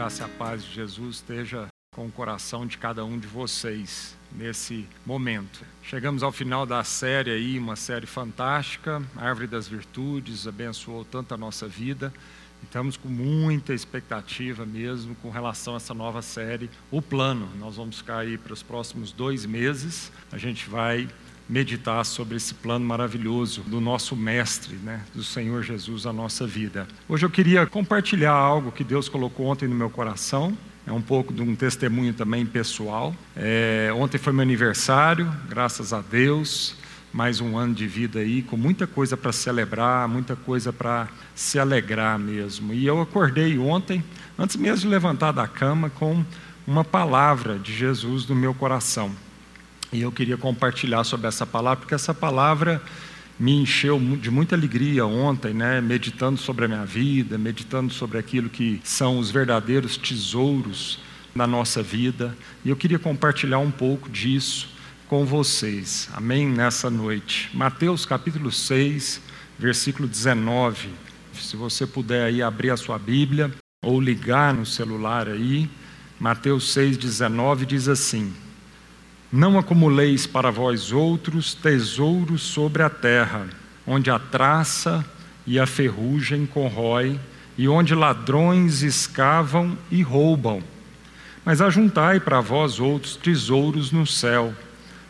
graça e a paz de Jesus esteja com o coração de cada um de vocês nesse momento. Chegamos ao final da série aí, uma série fantástica, Árvore das Virtudes, abençoou tanto a nossa vida. Estamos com muita expectativa mesmo com relação a essa nova série, O Plano. Nós vamos ficar aí para os próximos dois meses. A gente vai meditar sobre esse plano maravilhoso do nosso Mestre, né, do Senhor Jesus, a nossa vida. Hoje eu queria compartilhar algo que Deus colocou ontem no meu coração. É um pouco de um testemunho também pessoal. É, ontem foi meu aniversário, graças a Deus. Mais um ano de vida aí, com muita coisa para celebrar, muita coisa para se alegrar mesmo. E eu acordei ontem, antes mesmo de levantar da cama, com uma palavra de Jesus no meu coração. E eu queria compartilhar sobre essa palavra, porque essa palavra me encheu de muita alegria ontem, né, meditando sobre a minha vida, meditando sobre aquilo que são os verdadeiros tesouros da nossa vida. E eu queria compartilhar um pouco disso com vocês. Amém? Nessa noite. Mateus capítulo 6, versículo 19. Se você puder aí abrir a sua Bíblia ou ligar no celular aí, Mateus 6, 19 diz assim: não acumuleis para vós outros tesouros sobre a terra, onde a traça e a ferrugem corrói, e onde ladrões escavam e roubam. Mas ajuntai para vós outros tesouros no céu,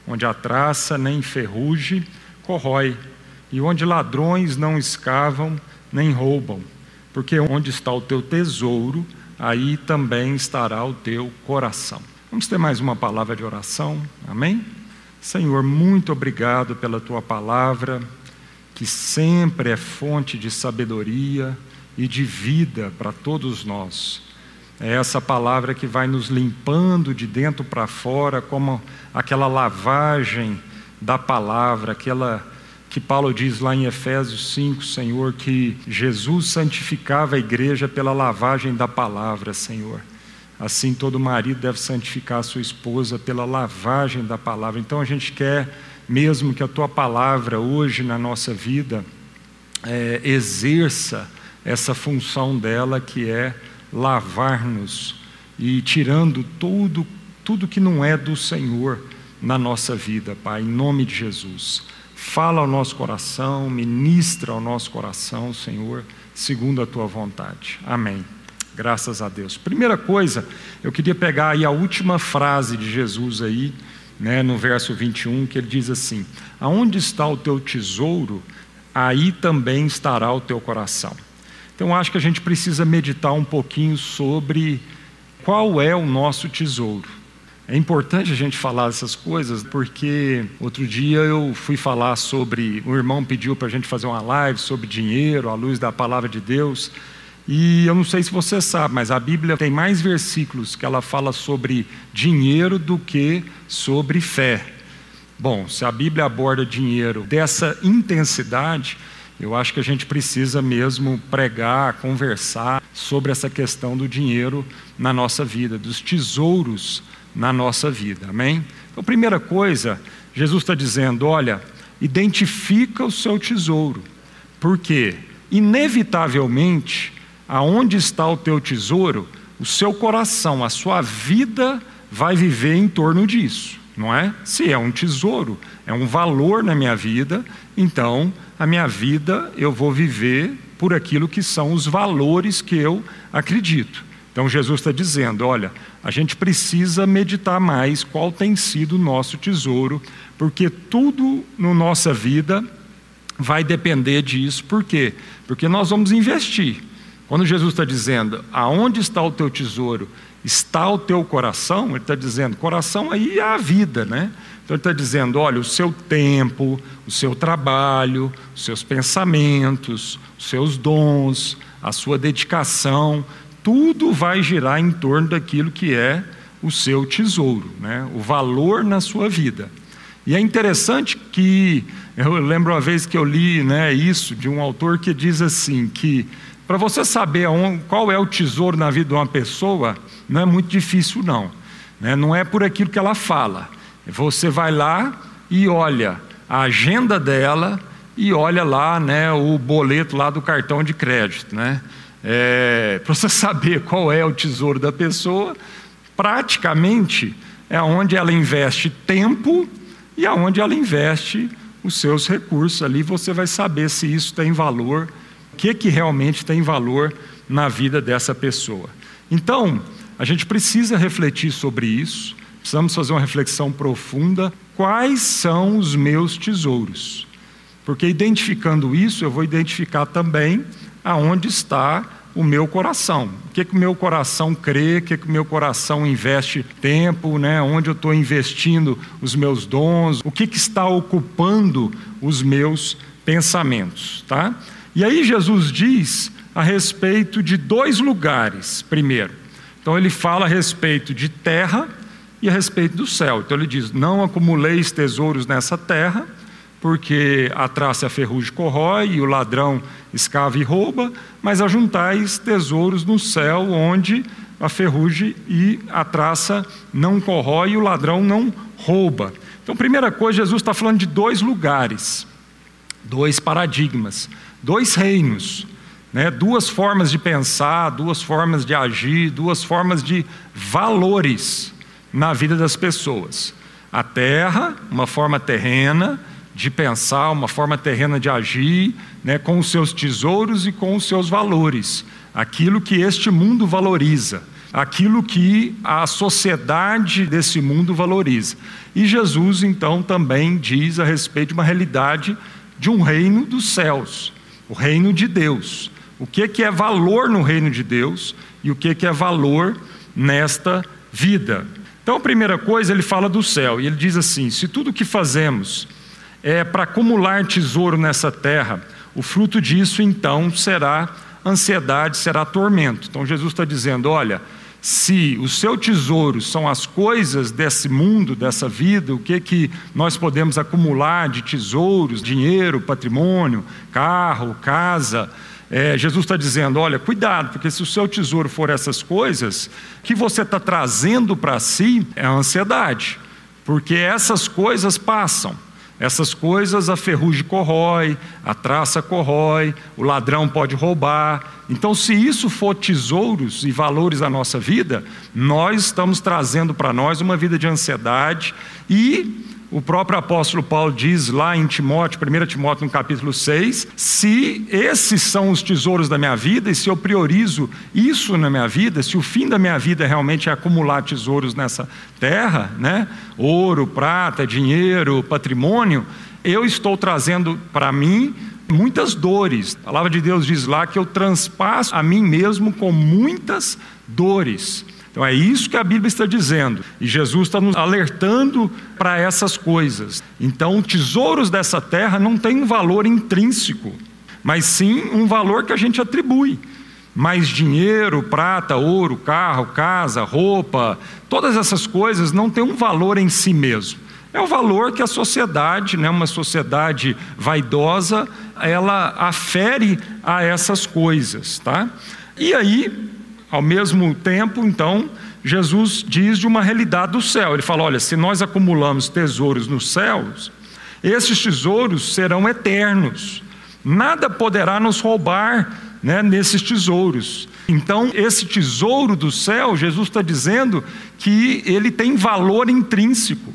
onde a traça nem ferrugem corrói, e onde ladrões não escavam nem roubam. Porque onde está o teu tesouro, aí também estará o teu coração. Vamos ter mais uma palavra de oração, amém? Senhor, muito obrigado pela tua palavra, que sempre é fonte de sabedoria e de vida para todos nós. É essa palavra que vai nos limpando de dentro para fora, como aquela lavagem da palavra, aquela que Paulo diz lá em Efésios 5, Senhor, que Jesus santificava a igreja pela lavagem da palavra, Senhor. Assim, todo marido deve santificar a sua esposa pela lavagem da palavra. Então, a gente quer mesmo que a tua palavra hoje na nossa vida é, exerça essa função dela, que é lavar-nos e tirando tudo, tudo que não é do Senhor na nossa vida, Pai, em nome de Jesus. Fala ao nosso coração, ministra ao nosso coração, Senhor, segundo a tua vontade. Amém. Graças a Deus. Primeira coisa, eu queria pegar aí a última frase de Jesus aí, né, no verso 21, que ele diz assim: Aonde está o teu tesouro, aí também estará o teu coração. Então acho que a gente precisa meditar um pouquinho sobre qual é o nosso tesouro. É importante a gente falar essas coisas porque outro dia eu fui falar sobre. O irmão pediu para a gente fazer uma live sobre dinheiro, à luz da palavra de Deus. E eu não sei se você sabe, mas a Bíblia tem mais versículos que ela fala sobre dinheiro do que sobre fé. Bom, se a Bíblia aborda dinheiro dessa intensidade, eu acho que a gente precisa mesmo pregar, conversar sobre essa questão do dinheiro na nossa vida, dos tesouros na nossa vida, amém? Então, primeira coisa, Jesus está dizendo: olha, identifica o seu tesouro, porque, inevitavelmente, aonde está o teu tesouro, o seu coração, a sua vida vai viver em torno disso, não é? Se é um tesouro, é um valor na minha vida, então a minha vida eu vou viver por aquilo que são os valores que eu acredito. Então Jesus está dizendo: olha, a gente precisa meditar mais qual tem sido o nosso tesouro, porque tudo na nossa vida vai depender disso. Por quê? Porque nós vamos investir. Quando Jesus está dizendo, aonde está o teu tesouro, está o teu coração, ele está dizendo, coração aí é a vida, né? Então ele está dizendo, olha, o seu tempo, o seu trabalho, os seus pensamentos, os seus dons, a sua dedicação, tudo vai girar em torno daquilo que é o seu tesouro, né? o valor na sua vida. E é interessante que, eu lembro uma vez que eu li né, isso de um autor que diz assim, que para você saber qual é o tesouro na vida de uma pessoa, não é muito difícil, não. Né? Não é por aquilo que ela fala. Você vai lá e olha a agenda dela e olha lá né, o boleto lá do cartão de crédito. Né? É, para você saber qual é o tesouro da pessoa, praticamente é onde ela investe tempo e aonde ela investe os seus recursos. Ali você vai saber se isso tem valor, que, que realmente tem valor na vida dessa pessoa. Então, a gente precisa refletir sobre isso, precisamos fazer uma reflexão profunda. Quais são os meus tesouros? Porque identificando isso, eu vou identificar também aonde está o meu coração. O que, que o meu coração crê, o que, que o meu coração investe tempo, né? onde eu estou investindo os meus dons, o que, que está ocupando os meus pensamentos. Tá? E aí Jesus diz a respeito de dois lugares, primeiro. Então ele fala a respeito de terra e a respeito do céu. Então ele diz: Não acumuleis tesouros nessa terra porque a traça e a ferrugem corrói e o ladrão escava e rouba, mas ajuntais tesouros no céu, onde a ferrugem e a traça não corrói e o ladrão não rouba. Então, primeira coisa, Jesus está falando de dois lugares, dois paradigmas, dois reinos, né? duas formas de pensar, duas formas de agir, duas formas de valores na vida das pessoas. A terra, uma forma terrena, de pensar, uma forma terrena de agir, né, com os seus tesouros e com os seus valores, aquilo que este mundo valoriza, aquilo que a sociedade desse mundo valoriza. E Jesus então também diz a respeito de uma realidade de um reino dos céus, o reino de Deus. O que que é valor no reino de Deus e o que que é valor nesta vida? Então, a primeira coisa, ele fala do céu, e ele diz assim: se tudo o que fazemos é, para acumular tesouro nessa terra, o fruto disso então será ansiedade, será tormento. Então Jesus está dizendo: olha, se o seu tesouro são as coisas desse mundo, dessa vida, o que que nós podemos acumular de tesouros, dinheiro, patrimônio, carro, casa, é, Jesus está dizendo: olha, cuidado, porque se o seu tesouro for essas coisas, que você está trazendo para si é a ansiedade, porque essas coisas passam. Essas coisas a ferrugem corrói, a traça corrói, o ladrão pode roubar. Então, se isso for tesouros e valores da nossa vida, nós estamos trazendo para nós uma vida de ansiedade e o próprio apóstolo Paulo diz lá em Timóteo, 1 Timóteo no capítulo 6, se esses são os tesouros da minha vida, e se eu priorizo isso na minha vida, se o fim da minha vida realmente é acumular tesouros nessa terra, né? ouro, prata, dinheiro, patrimônio, eu estou trazendo para mim muitas dores. A palavra de Deus diz lá que eu transpasso a mim mesmo com muitas dores. Então é isso que a Bíblia está dizendo. E Jesus está nos alertando para essas coisas. Então, tesouros dessa terra não têm um valor intrínseco, mas sim um valor que a gente atribui. Mas dinheiro, prata, ouro, carro, casa, roupa, todas essas coisas não têm um valor em si mesmo. É o valor que a sociedade, né, uma sociedade vaidosa, ela afere a essas coisas, tá? E aí ao mesmo tempo, então, Jesus diz de uma realidade do céu. Ele fala: olha, se nós acumulamos tesouros nos céus, esses tesouros serão eternos. Nada poderá nos roubar né, nesses tesouros. Então, esse tesouro do céu, Jesus está dizendo que ele tem valor intrínseco.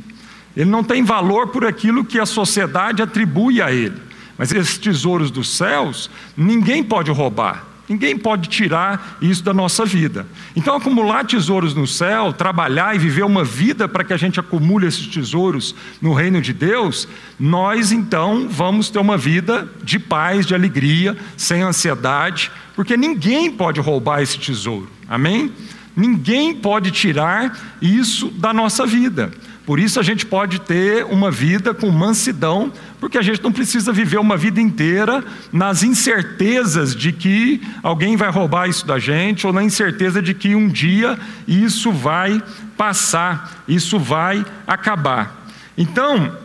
Ele não tem valor por aquilo que a sociedade atribui a ele. Mas esses tesouros dos céus, ninguém pode roubar. Ninguém pode tirar isso da nossa vida. Então, acumular tesouros no céu, trabalhar e viver uma vida para que a gente acumule esses tesouros no reino de Deus, nós então vamos ter uma vida de paz, de alegria, sem ansiedade, porque ninguém pode roubar esse tesouro. Amém? Ninguém pode tirar isso da nossa vida. Por isso a gente pode ter uma vida com mansidão, porque a gente não precisa viver uma vida inteira nas incertezas de que alguém vai roubar isso da gente, ou na incerteza de que um dia isso vai passar, isso vai acabar. Então,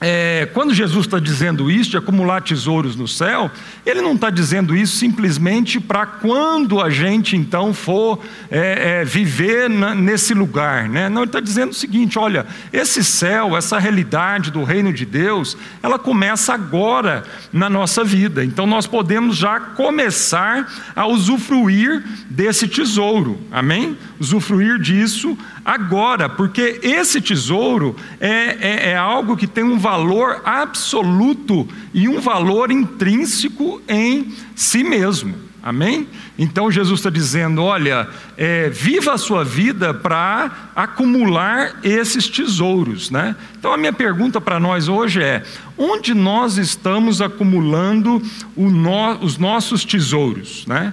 é, quando Jesus está dizendo isso, de acumular tesouros no céu, ele não está dizendo isso simplesmente para quando a gente então for é, é, viver na, nesse lugar. Né? Não, ele está dizendo o seguinte: olha, esse céu, essa realidade do reino de Deus, ela começa agora na nossa vida. Então nós podemos já começar a usufruir desse tesouro. Amém? Usufruir disso agora, porque esse tesouro é, é, é, algo que tem um valor absoluto e um valor intrínseco em si mesmo. Amém? Então Jesus está dizendo: olha, é, viva a sua vida para acumular esses tesouros, né? Então a minha pergunta para nós hoje é: onde nós estamos acumulando no, os nossos tesouros, né?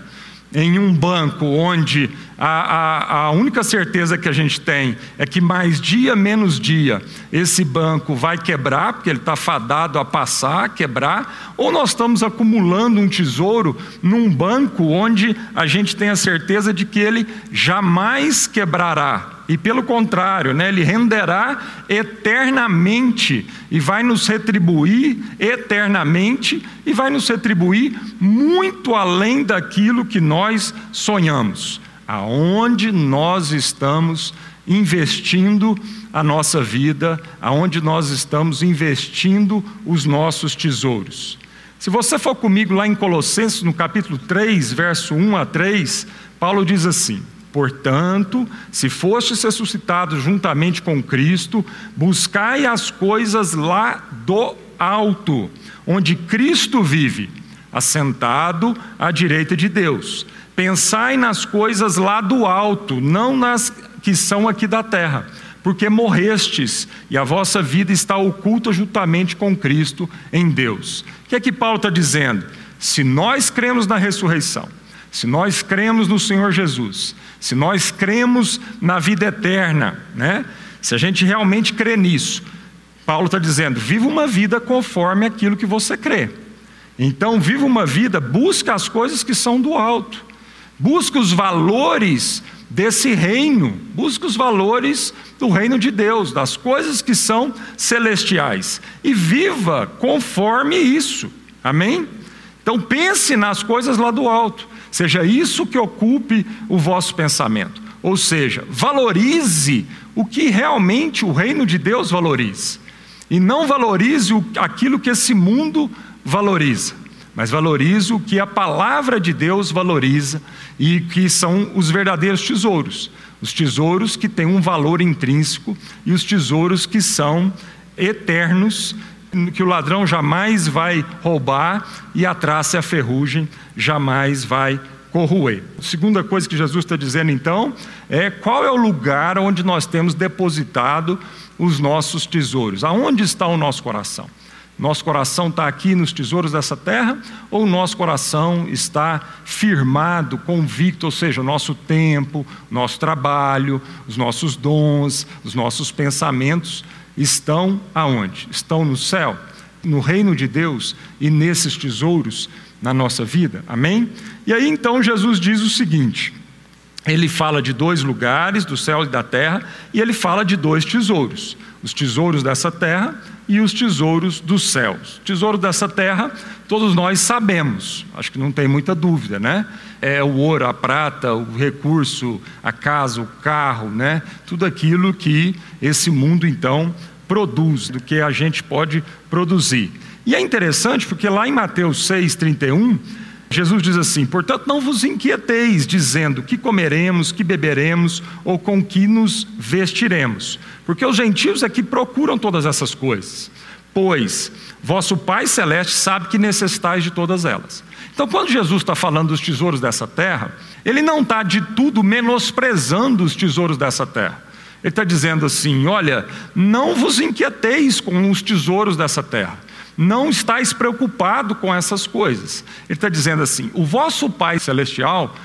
em um banco onde a, a, a, única certeza que a gente tem é que mais dia menos dia esse banco vai quebrar, porque ele está fadado a passar, a quebrar, ou nós estamos acumulando um tesouro num banco onde a gente tem a certeza de que ele jamais quebrará e pelo contrário, né, ele renderá eternamente e vai nos retribuir eternamente e vai nos retribuir muito além daquilo que nós sonhamos. Aonde nós estamos investindo a nossa vida, aonde nós estamos investindo os nossos tesouros. Se você for comigo lá em Colossenses, no capítulo 3, verso 1 a 3, Paulo diz assim: Portanto, se fostes ressuscitados juntamente com Cristo, buscai as coisas lá do alto, onde Cristo vive, assentado à direita de Deus. Pensai nas coisas lá do alto, não nas que são aqui da terra, porque morrestes e a vossa vida está oculta juntamente com Cristo em Deus. O que é que Paulo está dizendo? Se nós cremos na ressurreição, se nós cremos no Senhor Jesus, se nós cremos na vida eterna, né? se a gente realmente crê nisso, Paulo está dizendo: viva uma vida conforme aquilo que você crê. Então, viva uma vida, busca as coisas que são do alto, busca os valores desse reino, busca os valores do reino de Deus, das coisas que são celestiais, e viva conforme isso, amém? Então, pense nas coisas lá do alto. Seja isso que ocupe o vosso pensamento. Ou seja, valorize o que realmente o reino de Deus valoriza. E não valorize aquilo que esse mundo valoriza, mas valorize o que a palavra de Deus valoriza e que são os verdadeiros tesouros. Os tesouros que têm um valor intrínseco e os tesouros que são eternos que o ladrão jamais vai roubar e a traça e a ferrugem jamais vai corroer. A segunda coisa que Jesus está dizendo então é qual é o lugar onde nós temos depositado os nossos tesouros. Aonde está o nosso coração? Nosso coração está aqui nos tesouros dessa terra ou nosso coração está firmado, convicto, ou seja, nosso tempo, nosso trabalho, os nossos dons, os nossos pensamentos estão aonde? Estão no céu, no reino de Deus e nesses tesouros na nossa vida. Amém? E aí então Jesus diz o seguinte: ele fala de dois lugares, do céu e da terra, e ele fala de dois tesouros: os tesouros dessa terra e os tesouros dos céus. Tesouro dessa terra, todos nós sabemos, acho que não tem muita dúvida, né? É o ouro, a prata, o recurso, a casa, o carro, né? Tudo aquilo que esse mundo então produz, do que a gente pode produzir. E é interessante porque lá em Mateus 6,31, Jesus diz assim: Portanto, não vos inquieteis, dizendo que comeremos, que beberemos ou com que nos vestiremos, porque os gentios é que procuram todas essas coisas, pois vosso Pai Celeste sabe que necessitais de todas elas. Então, quando Jesus está falando dos tesouros dessa terra, ele não está de tudo menosprezando os tesouros dessa terra. Ele está dizendo assim: olha, não vos inquieteis com os tesouros dessa terra não estáis preocupado com essas coisas. Ele está dizendo assim: o vosso Pai Celestial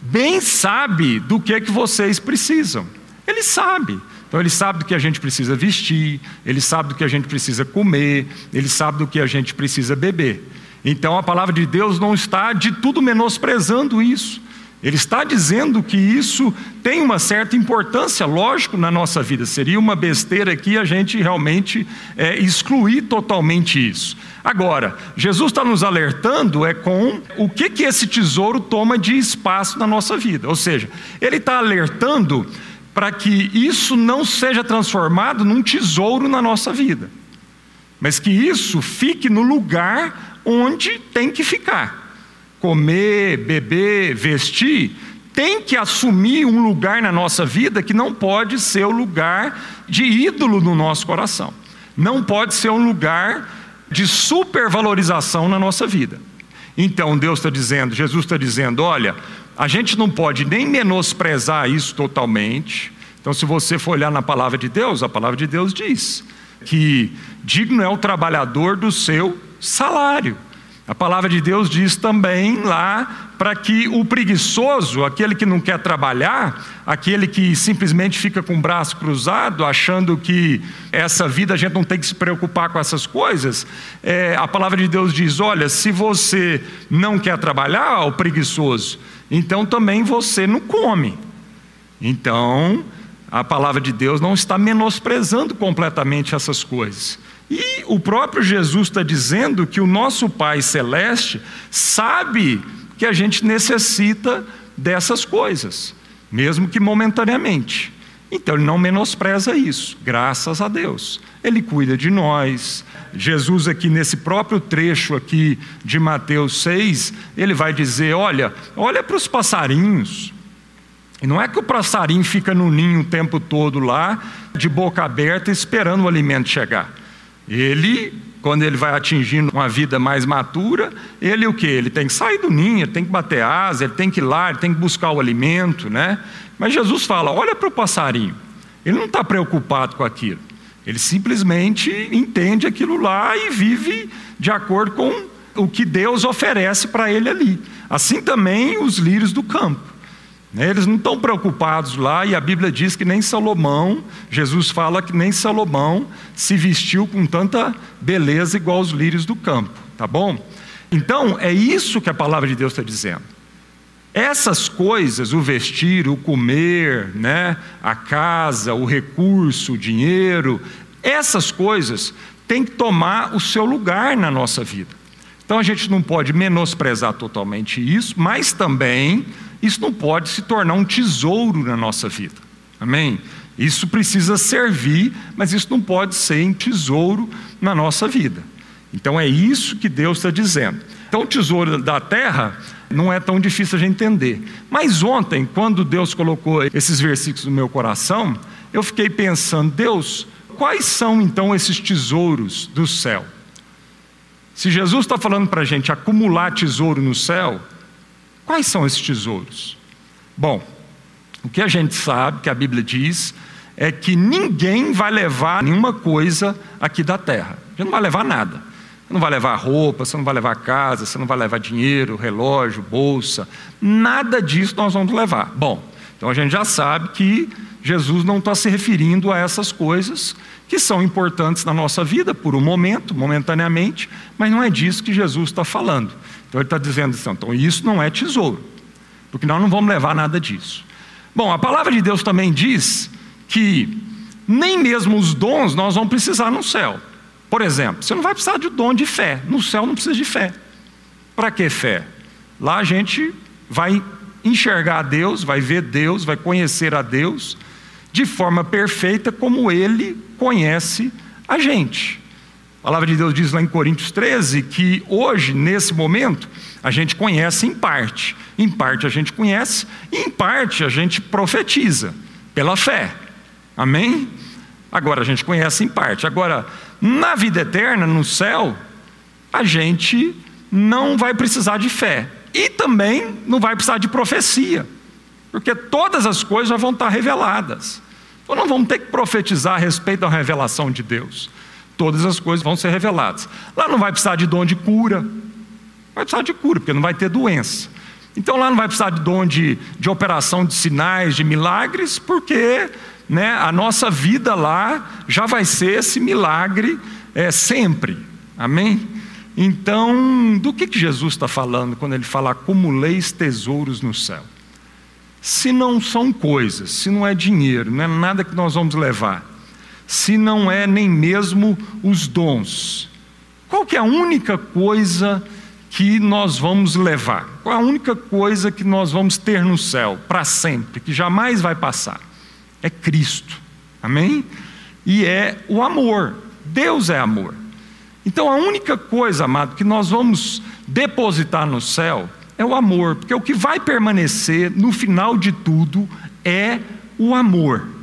bem sabe do que é que vocês precisam. Ele sabe. Então ele sabe do que a gente precisa vestir, ele sabe do que a gente precisa comer, ele sabe do que a gente precisa beber. Então a palavra de Deus não está de tudo menosprezando isso. Ele está dizendo que isso tem uma certa importância, lógico, na nossa vida. Seria uma besteira aqui a gente realmente é, excluir totalmente isso. Agora, Jesus está nos alertando é com o que, que esse tesouro toma de espaço na nossa vida. Ou seja, ele está alertando para que isso não seja transformado num tesouro na nossa vida, mas que isso fique no lugar onde tem que ficar comer, beber, vestir, tem que assumir um lugar na nossa vida que não pode ser o lugar de ídolo no nosso coração. Não pode ser um lugar de supervalorização na nossa vida. Então Deus está dizendo, Jesus está dizendo: olha, a gente não pode nem menosprezar isso totalmente. Então, se você for olhar na palavra de Deus, a palavra de Deus diz que digno é o trabalhador do seu salário. A palavra de Deus diz também lá para que o preguiçoso, aquele que não quer trabalhar, aquele que simplesmente fica com o braço cruzado, achando que essa vida a gente não tem que se preocupar com essas coisas, é, a palavra de Deus diz: olha, se você não quer trabalhar, o preguiçoso, então também você não come. Então, a palavra de Deus não está menosprezando completamente essas coisas. E o próprio Jesus está dizendo que o nosso Pai Celeste sabe que a gente necessita dessas coisas, mesmo que momentaneamente. Então ele não menospreza isso, graças a Deus. Ele cuida de nós. Jesus aqui nesse próprio trecho aqui de Mateus 6, ele vai dizer: "Olha, olha para os passarinhos. E não é que o passarinho fica no ninho o tempo todo lá, de boca aberta, esperando o alimento chegar. Ele, quando ele vai atingindo uma vida mais matura, ele o que? Ele tem que sair do ninho, ele tem que bater asa, ele tem que ir lá, ele tem que buscar o alimento, né? Mas Jesus fala: olha para o passarinho. Ele não está preocupado com aquilo. Ele simplesmente entende aquilo lá e vive de acordo com o que Deus oferece para ele ali. Assim também os lírios do campo. Né, eles não estão preocupados lá, e a Bíblia diz que nem Salomão, Jesus fala que nem Salomão se vestiu com tanta beleza igual os lírios do campo, tá bom? Então, é isso que a palavra de Deus está dizendo. Essas coisas, o vestir, o comer, né, a casa, o recurso, o dinheiro, essas coisas têm que tomar o seu lugar na nossa vida. Então a gente não pode menosprezar totalmente isso, mas também isso não pode se tornar um tesouro na nossa vida. Amém? Isso precisa servir, mas isso não pode ser um tesouro na nossa vida. Então é isso que Deus está dizendo. Então, o tesouro da terra não é tão difícil a gente entender. Mas ontem, quando Deus colocou esses versículos no meu coração, eu fiquei pensando, Deus, quais são então esses tesouros do céu? Se Jesus está falando para a gente acumular tesouro no céu, Quais são esses tesouros? Bom, o que a gente sabe, que a Bíblia diz, é que ninguém vai levar nenhuma coisa aqui da terra. Você não vai levar nada. Você não vai levar roupa, você não vai levar casa, você não vai levar dinheiro, relógio, bolsa. Nada disso nós vamos levar. Bom, então a gente já sabe que Jesus não está se referindo a essas coisas que são importantes na nossa vida por um momento, momentaneamente, mas não é disso que Jesus está falando. Então ele está dizendo assim, então isso não é tesouro, porque nós não vamos levar nada disso. Bom, a palavra de Deus também diz que nem mesmo os dons nós vamos precisar no céu. Por exemplo, você não vai precisar de dom de fé, no céu não precisa de fé. Para que fé? Lá a gente vai enxergar a Deus, vai ver Deus, vai conhecer a Deus de forma perfeita como Ele conhece a gente. A palavra de Deus diz lá em Coríntios 13 que hoje, nesse momento, a gente conhece em parte. Em parte a gente conhece, e em parte a gente profetiza, pela fé. Amém? Agora a gente conhece em parte. Agora, na vida eterna, no céu, a gente não vai precisar de fé. E também não vai precisar de profecia. Porque todas as coisas já vão estar reveladas. Então não vamos ter que profetizar a respeito da revelação de Deus todas as coisas vão ser reveladas. Lá não vai precisar de dom de cura, vai precisar de cura, porque não vai ter doença. Então lá não vai precisar de dom de, de operação de sinais, de milagres, porque né, a nossa vida lá já vai ser esse milagre é, sempre. Amém? Então, do que, que Jesus está falando quando ele fala acumuleis tesouros no céu? se não são coisas, se não é dinheiro, não é nada que nós vamos levar, se não é nem mesmo os dons, qual que é a única coisa que nós vamos levar? Qual é a única coisa que nós vamos ter no céu para sempre, que jamais vai passar? É Cristo. Amém? E é o amor. Deus é amor. Então a única coisa, amado, que nós vamos depositar no céu é o amor, porque o que vai permanecer no final de tudo é o amor.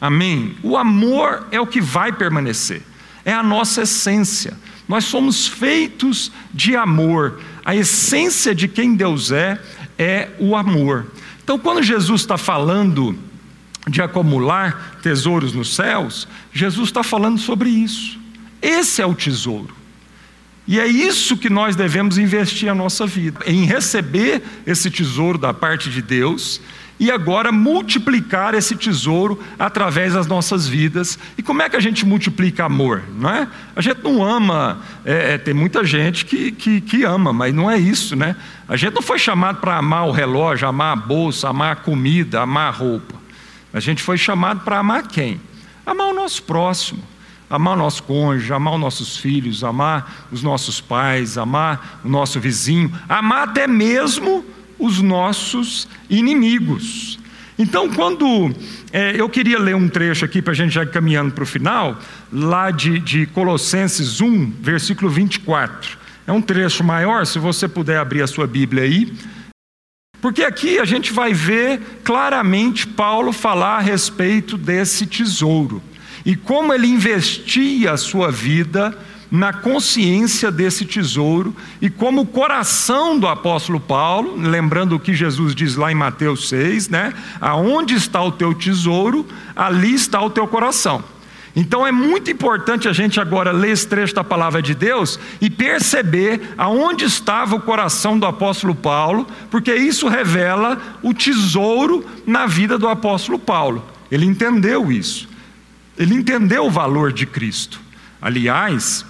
Amém? O amor é o que vai permanecer, é a nossa essência. Nós somos feitos de amor. A essência de quem Deus é é o amor. Então, quando Jesus está falando de acumular tesouros nos céus, Jesus está falando sobre isso. Esse é o tesouro. E é isso que nós devemos investir a nossa vida, em receber esse tesouro da parte de Deus e agora multiplicar esse tesouro através das nossas vidas. E como é que a gente multiplica amor? Não é? A gente não ama, é, é, tem muita gente que, que, que, ama, mas não é isso, né? A gente não foi chamado para amar o relógio, amar a bolsa, amar a comida, amar a roupa. A gente foi chamado para amar quem? Amar o nosso próximo amar o nosso cônjuge, amar os nossos filhos, amar os nossos pais, amar o nosso vizinho, amar até mesmo os nossos inimigos. Então, quando é, eu queria ler um trecho aqui para a gente já caminhando para o final, lá de, de Colossenses 1, versículo 24. É um trecho maior, se você puder abrir a sua Bíblia aí. Porque aqui a gente vai ver claramente Paulo falar a respeito desse tesouro e como ele investia a sua vida na consciência desse tesouro e como o coração do apóstolo Paulo, lembrando o que Jesus diz lá em Mateus 6, né? Aonde está o teu tesouro, ali está o teu coração. Então é muito importante a gente agora ler esse trecho da palavra de Deus e perceber aonde estava o coração do apóstolo Paulo, porque isso revela o tesouro na vida do apóstolo Paulo. Ele entendeu isso. Ele entendeu o valor de Cristo. Aliás,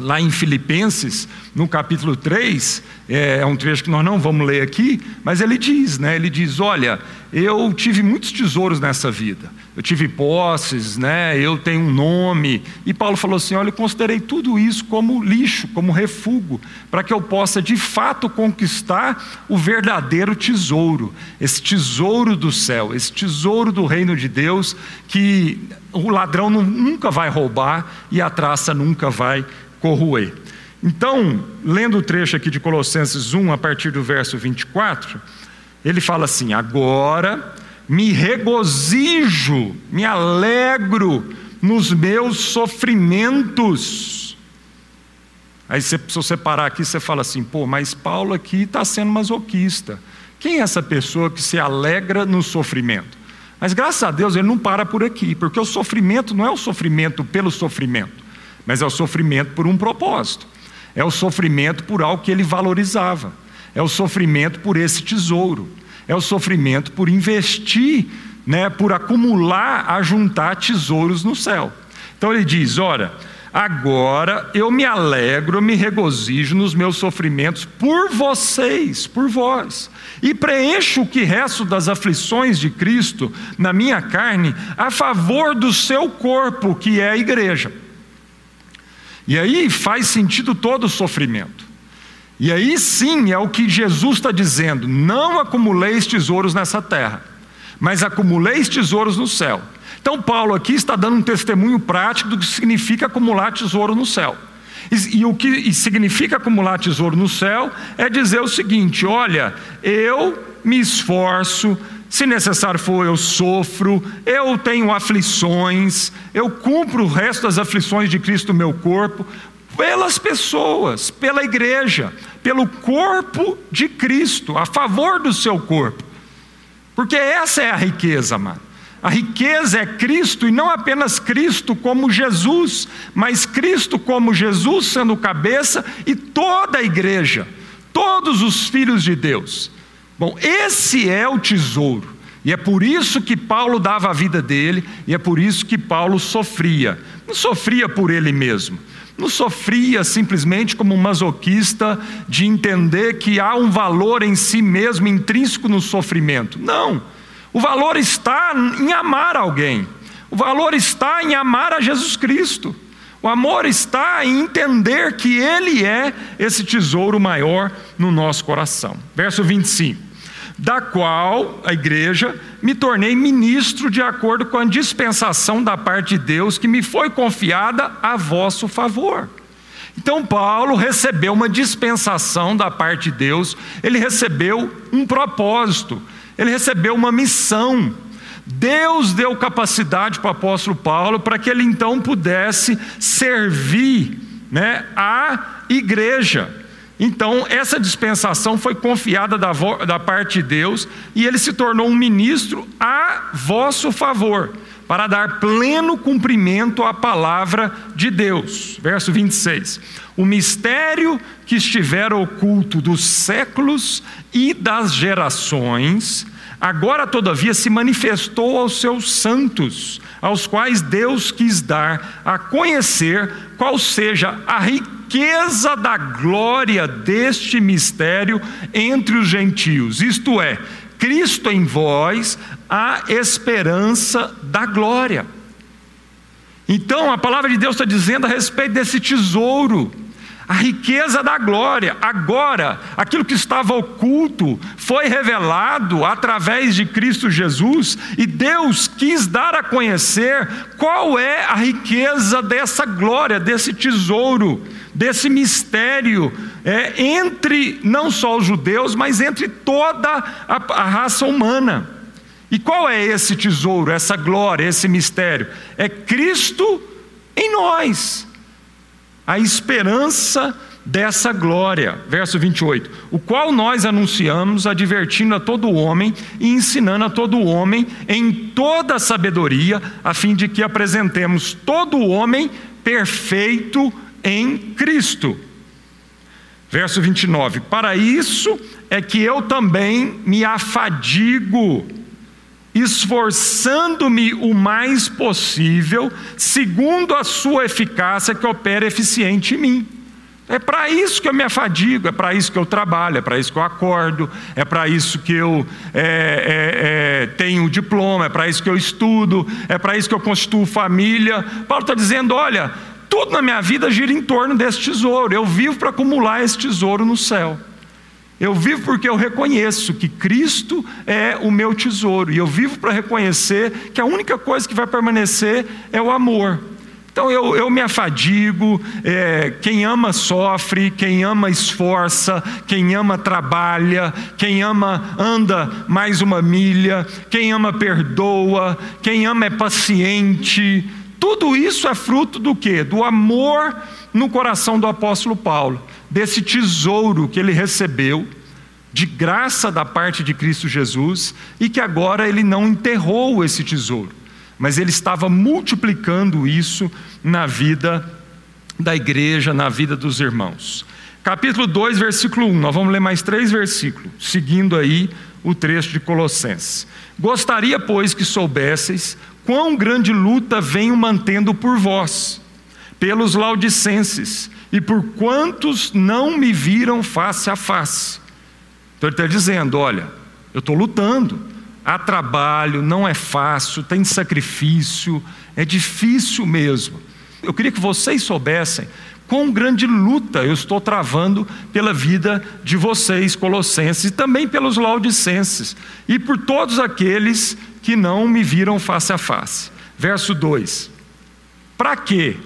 lá em Filipenses, no capítulo 3, é, é um trecho que nós não vamos ler aqui, mas ele diz, né? Ele diz: "Olha, eu tive muitos tesouros nessa vida eu tive posses, né? eu tenho um nome. E Paulo falou assim: olha, eu considerei tudo isso como lixo, como refúgio, para que eu possa de fato conquistar o verdadeiro tesouro, esse tesouro do céu, esse tesouro do reino de Deus, que o ladrão nunca vai roubar e a traça nunca vai corroer. Então, lendo o trecho aqui de Colossenses 1, a partir do verso 24, ele fala assim: agora me regozijo, me alegro nos meus sofrimentos. Aí, se você parar aqui, você fala assim: pô, mas Paulo aqui está sendo masoquista. Quem é essa pessoa que se alegra no sofrimento? Mas graças a Deus ele não para por aqui, porque o sofrimento não é o sofrimento pelo sofrimento, mas é o sofrimento por um propósito. É o sofrimento por algo que ele valorizava. É o sofrimento por esse tesouro é o sofrimento por investir, né, por acumular, ajuntar tesouros no céu. Então ele diz: Ora, agora eu me alegro, me regozijo nos meus sofrimentos por vocês, por vós, e preencho o que resto das aflições de Cristo na minha carne a favor do seu corpo, que é a igreja. E aí faz sentido todo o sofrimento. E aí sim é o que Jesus está dizendo: não acumuleis tesouros nessa terra, mas acumuleis tesouros no céu. Então, Paulo aqui está dando um testemunho prático do que significa acumular tesouro no céu. E, e o que significa acumular tesouro no céu é dizer o seguinte: olha, eu me esforço, se necessário for, eu sofro, eu tenho aflições, eu cumpro o resto das aflições de Cristo no meu corpo, pelas pessoas, pela igreja, pelo corpo de Cristo, a favor do seu corpo. Porque essa é a riqueza, mano. A riqueza é Cristo e não apenas Cristo como Jesus, mas Cristo como Jesus sendo cabeça e toda a igreja, todos os filhos de Deus. Bom, esse é o tesouro. E é por isso que Paulo dava a vida dele, e é por isso que Paulo sofria. Não sofria por ele mesmo, não sofria simplesmente como um masoquista de entender que há um valor em si mesmo intrínseco no sofrimento. Não. O valor está em amar alguém. O valor está em amar a Jesus Cristo. O amor está em entender que Ele é esse tesouro maior no nosso coração. Verso 25 da qual, a igreja, me tornei ministro de acordo com a dispensação da parte de Deus que me foi confiada a vosso favor. Então, Paulo recebeu uma dispensação da parte de Deus, ele recebeu um propósito, ele recebeu uma missão. Deus deu capacidade para o apóstolo Paulo para que ele então pudesse servir né, a igreja. Então, essa dispensação foi confiada da, da parte de Deus e ele se tornou um ministro a vosso favor, para dar pleno cumprimento à palavra de Deus. Verso 26. O mistério que estivera oculto dos séculos e das gerações, agora todavia se manifestou aos seus santos, aos quais Deus quis dar a conhecer qual seja a riqueza da glória deste mistério entre os gentios, isto é, Cristo em vós, a esperança da glória. Então, a palavra de Deus está dizendo a respeito desse tesouro a riqueza da glória. Agora, aquilo que estava oculto foi revelado através de Cristo Jesus e Deus quis dar a conhecer qual é a riqueza dessa glória, desse tesouro, desse mistério é, entre não só os judeus, mas entre toda a, a raça humana. E qual é esse tesouro, essa glória, esse mistério? É Cristo em nós a esperança dessa glória. Verso 28. O qual nós anunciamos, advertindo a todo homem e ensinando a todo homem em toda a sabedoria, a fim de que apresentemos todo homem perfeito em Cristo. Verso 29. Para isso é que eu também me afadigo esforçando-me o mais possível, segundo a sua eficácia que opera eficiente em mim. É para isso que eu me afadigo, é para isso que eu trabalho, é para isso que eu acordo, é para isso que eu é, é, é, tenho diploma, é para isso que eu estudo, é para isso que eu constituo família. Paulo está dizendo: olha, tudo na minha vida gira em torno desse tesouro, eu vivo para acumular esse tesouro no céu. Eu vivo porque eu reconheço que Cristo é o meu tesouro, e eu vivo para reconhecer que a única coisa que vai permanecer é o amor. Então eu, eu me afadigo, é, quem ama sofre, quem ama esforça, quem ama trabalha, quem ama anda mais uma milha, quem ama perdoa, quem ama é paciente. Tudo isso é fruto do que? Do amor no coração do apóstolo Paulo desse tesouro que ele recebeu de graça da parte de Cristo Jesus e que agora ele não enterrou esse tesouro, mas ele estava multiplicando isso na vida da igreja, na vida dos irmãos. Capítulo 2, versículo 1, nós vamos ler mais três versículos, seguindo aí o trecho de Colossenses. Gostaria, pois, que soubesseis quão grande luta venho mantendo por vós, pelos laudicenses, e por quantos não me viram face a face. Então ele está dizendo: olha, eu estou lutando, há trabalho, não é fácil, tem sacrifício, é difícil mesmo. Eu queria que vocês soubessem quão grande luta eu estou travando pela vida de vocês, colossenses, e também pelos laudicenses, e por todos aqueles que não me viram face a face. Verso 2: Para quê?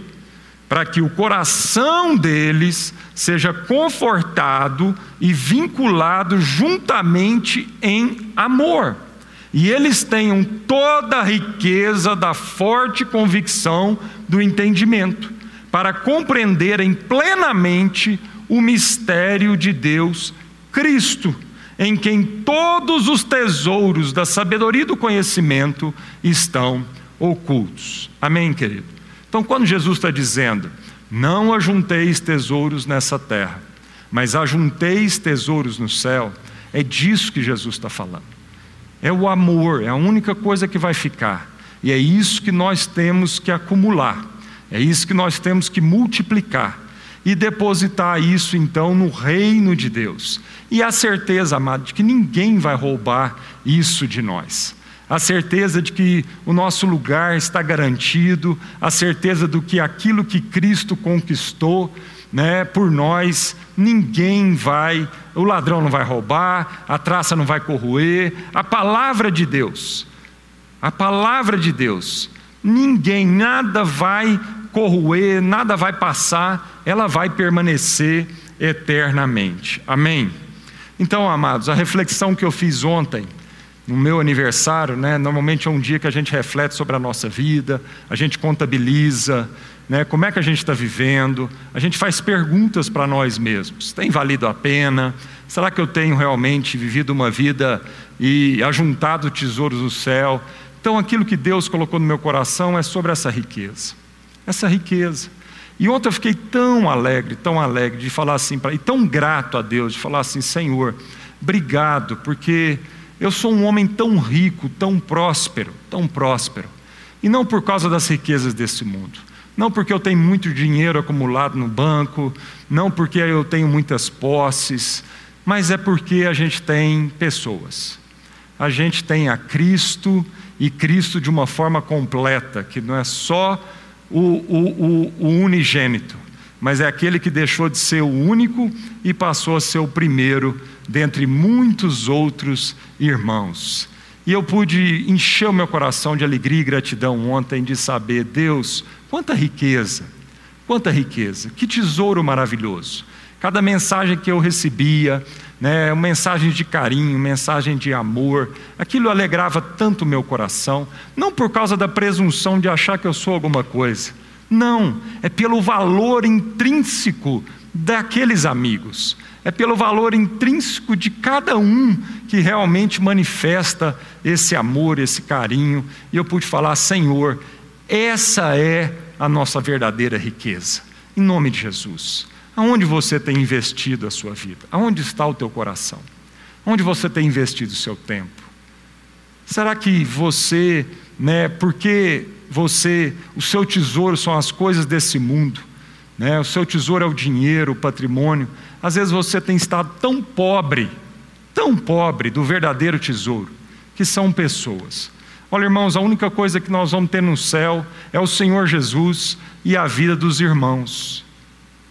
Para que o coração deles seja confortado e vinculado juntamente em amor, e eles tenham toda a riqueza da forte convicção do entendimento, para compreenderem plenamente o mistério de Deus, Cristo, em quem todos os tesouros da sabedoria e do conhecimento estão ocultos. Amém, querido? Então, quando Jesus está dizendo, não ajunteis tesouros nessa terra, mas ajunteis tesouros no céu, é disso que Jesus está falando. É o amor, é a única coisa que vai ficar. E é isso que nós temos que acumular. É isso que nós temos que multiplicar e depositar isso então no reino de Deus. E a certeza, amado, de que ninguém vai roubar isso de nós. A certeza de que o nosso lugar está garantido, a certeza do que aquilo que Cristo conquistou, né, por nós, ninguém vai, o ladrão não vai roubar, a traça não vai corroer, a palavra de Deus, a palavra de Deus, ninguém, nada vai corroer, nada vai passar, ela vai permanecer eternamente. Amém? Então, amados, a reflexão que eu fiz ontem, no meu aniversário, né, normalmente é um dia que a gente reflete sobre a nossa vida, a gente contabiliza, né, como é que a gente está vivendo, a gente faz perguntas para nós mesmos: tem valido a pena? Será que eu tenho realmente vivido uma vida e ajuntado tesouros no céu? Então, aquilo que Deus colocou no meu coração é sobre essa riqueza essa riqueza. E ontem eu fiquei tão alegre, tão alegre de falar assim, pra, e tão grato a Deus, de falar assim: Senhor, obrigado, porque eu sou um homem tão rico, tão próspero, tão próspero. E não por causa das riquezas desse mundo, não porque eu tenho muito dinheiro acumulado no banco, não porque eu tenho muitas posses, mas é porque a gente tem pessoas. A gente tem a Cristo e Cristo de uma forma completa, que não é só o, o, o, o unigênito, mas é aquele que deixou de ser o único e passou a ser o primeiro dentre muitos outros irmãos. E eu pude encher o meu coração de alegria e gratidão ontem de saber, Deus, quanta riqueza, quanta riqueza, que tesouro maravilhoso. Cada mensagem que eu recebia, né, mensagem de carinho, mensagem de amor, aquilo alegrava tanto o meu coração, não por causa da presunção de achar que eu sou alguma coisa, não, é pelo valor intrínseco daqueles amigos, é pelo valor intrínseco de cada um que realmente manifesta esse amor, esse carinho, e eu pude falar, Senhor, essa é a nossa verdadeira riqueza, em nome de Jesus. Aonde você tem investido a sua vida? Aonde está o teu coração? Onde você tem investido o seu tempo? Será que você, né, porque você, o seu tesouro são as coisas desse mundo, né? O seu tesouro é o dinheiro, o patrimônio. Às vezes você tem estado tão pobre, tão pobre do verdadeiro tesouro, que são pessoas. Olha, irmãos, a única coisa que nós vamos ter no céu é o Senhor Jesus e a vida dos irmãos.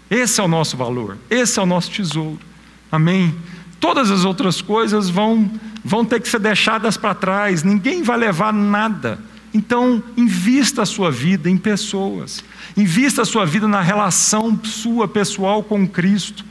Esse é o nosso valor, esse é o nosso tesouro. Amém? Todas as outras coisas vão, vão ter que ser deixadas para trás, ninguém vai levar nada. Então, invista a sua vida em pessoas, invista a sua vida na relação sua pessoal com Cristo.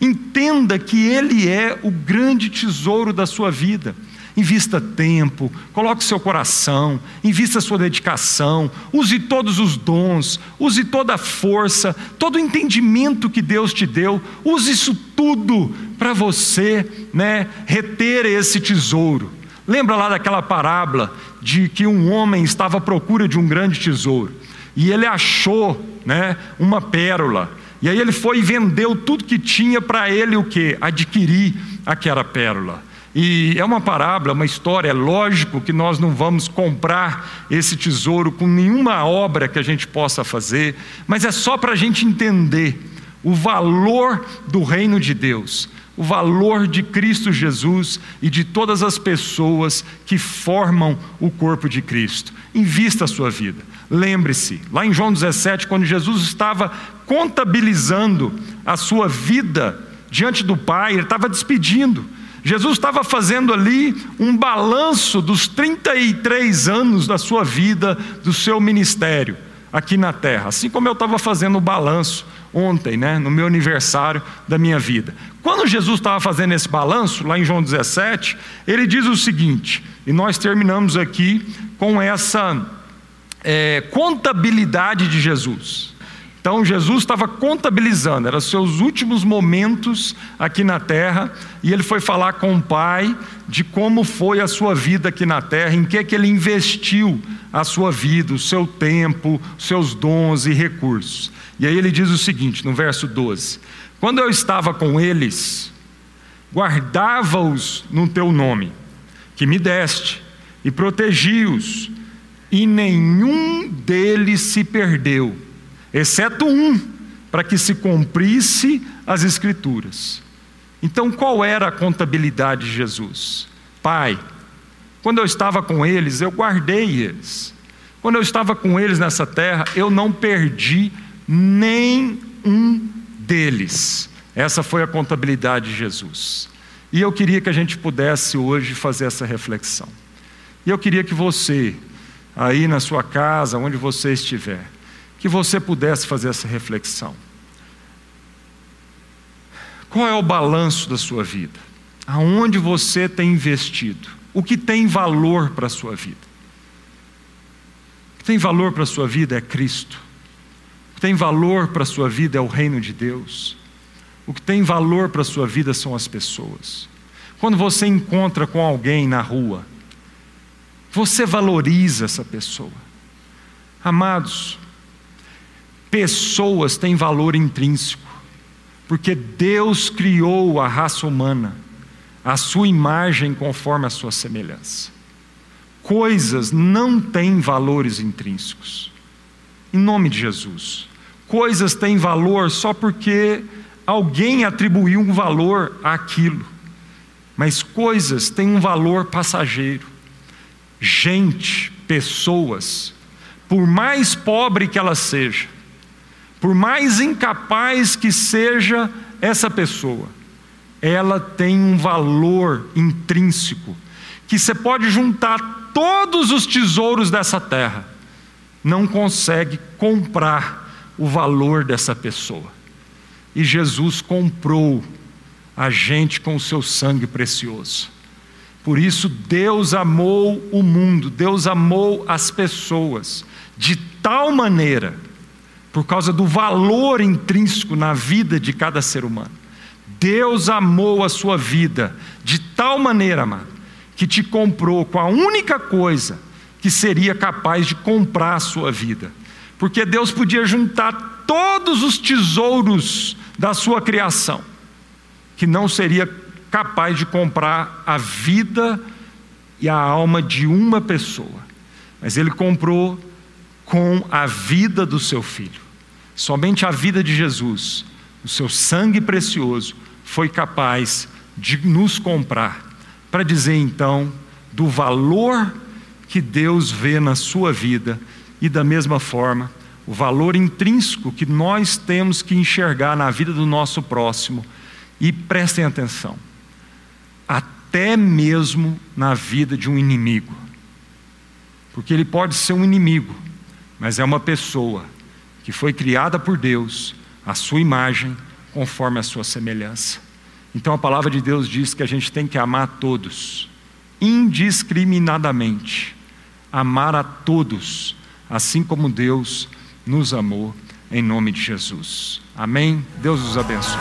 Entenda que Ele é o grande tesouro da sua vida. Invista tempo, coloque seu coração, invista sua dedicação, use todos os dons, use toda a força, todo o entendimento que Deus te deu, use isso tudo para você, né, reter esse tesouro. Lembra lá daquela parábola de que um homem estava à procura de um grande tesouro e ele achou, né, uma pérola. E aí ele foi e vendeu tudo que tinha para ele o que? Adquirir aquela pérola. E é uma parábola, uma história, é lógico que nós não vamos comprar esse tesouro com nenhuma obra que a gente possa fazer, mas é só para a gente entender o valor do reino de Deus, o valor de Cristo Jesus e de todas as pessoas que formam o corpo de Cristo. Invista a sua vida. Lembre-se, lá em João 17, quando Jesus estava contabilizando a sua vida diante do Pai, ele estava despedindo. Jesus estava fazendo ali um balanço dos 33 anos da sua vida, do seu ministério aqui na terra, assim como eu estava fazendo o balanço ontem, né, no meu aniversário da minha vida. Quando Jesus estava fazendo esse balanço, lá em João 17, ele diz o seguinte, e nós terminamos aqui com essa é, contabilidade de Jesus. Então Jesus estava contabilizando, eram seus últimos momentos aqui na terra, e ele foi falar com o pai de como foi a sua vida aqui na terra, em que, que ele investiu a sua vida, o seu tempo, seus dons e recursos. E aí ele diz o seguinte, no verso 12: Quando eu estava com eles, guardava-os no teu nome, que me deste, e protegi-os, e nenhum deles se perdeu exceto um, para que se cumprisse as Escrituras. Então, qual era a contabilidade de Jesus? Pai, quando eu estava com eles, eu guardei eles. Quando eu estava com eles nessa terra, eu não perdi nem um deles. Essa foi a contabilidade de Jesus. E eu queria que a gente pudesse hoje fazer essa reflexão. E eu queria que você, aí na sua casa, onde você estiver, que você pudesse fazer essa reflexão. Qual é o balanço da sua vida? Aonde você tem investido? O que tem valor para a sua vida? O que tem valor para a sua vida é Cristo. O que tem valor para a sua vida é o reino de Deus. O que tem valor para a sua vida são as pessoas. Quando você encontra com alguém na rua, você valoriza essa pessoa. Amados, pessoas têm valor intrínseco. Porque Deus criou a raça humana, a sua imagem conforme a sua semelhança. Coisas não têm valores intrínsecos. Em nome de Jesus. Coisas têm valor só porque alguém atribuiu um valor àquilo. Mas coisas têm um valor passageiro. Gente, pessoas, por mais pobre que ela seja, por mais incapaz que seja essa pessoa, ela tem um valor intrínseco que você pode juntar todos os tesouros dessa terra, não consegue comprar o valor dessa pessoa. E Jesus comprou a gente com o seu sangue precioso. Por isso, Deus amou o mundo, Deus amou as pessoas de tal maneira por causa do valor intrínseco na vida de cada ser humano. Deus amou a sua vida de tal maneira, amado, que te comprou com a única coisa que seria capaz de comprar a sua vida. Porque Deus podia juntar todos os tesouros da sua criação, que não seria capaz de comprar a vida e a alma de uma pessoa. Mas Ele comprou com a vida do seu filho. Somente a vida de Jesus, o seu sangue precioso, foi capaz de nos comprar, para dizer então do valor que Deus vê na sua vida e da mesma forma o valor intrínseco que nós temos que enxergar na vida do nosso próximo. E prestem atenção, até mesmo na vida de um inimigo, porque ele pode ser um inimigo, mas é uma pessoa que foi criada por Deus, a sua imagem, conforme a sua semelhança. Então a palavra de Deus diz que a gente tem que amar todos, indiscriminadamente, amar a todos, assim como Deus nos amou, em nome de Jesus. Amém? Deus os abençoe.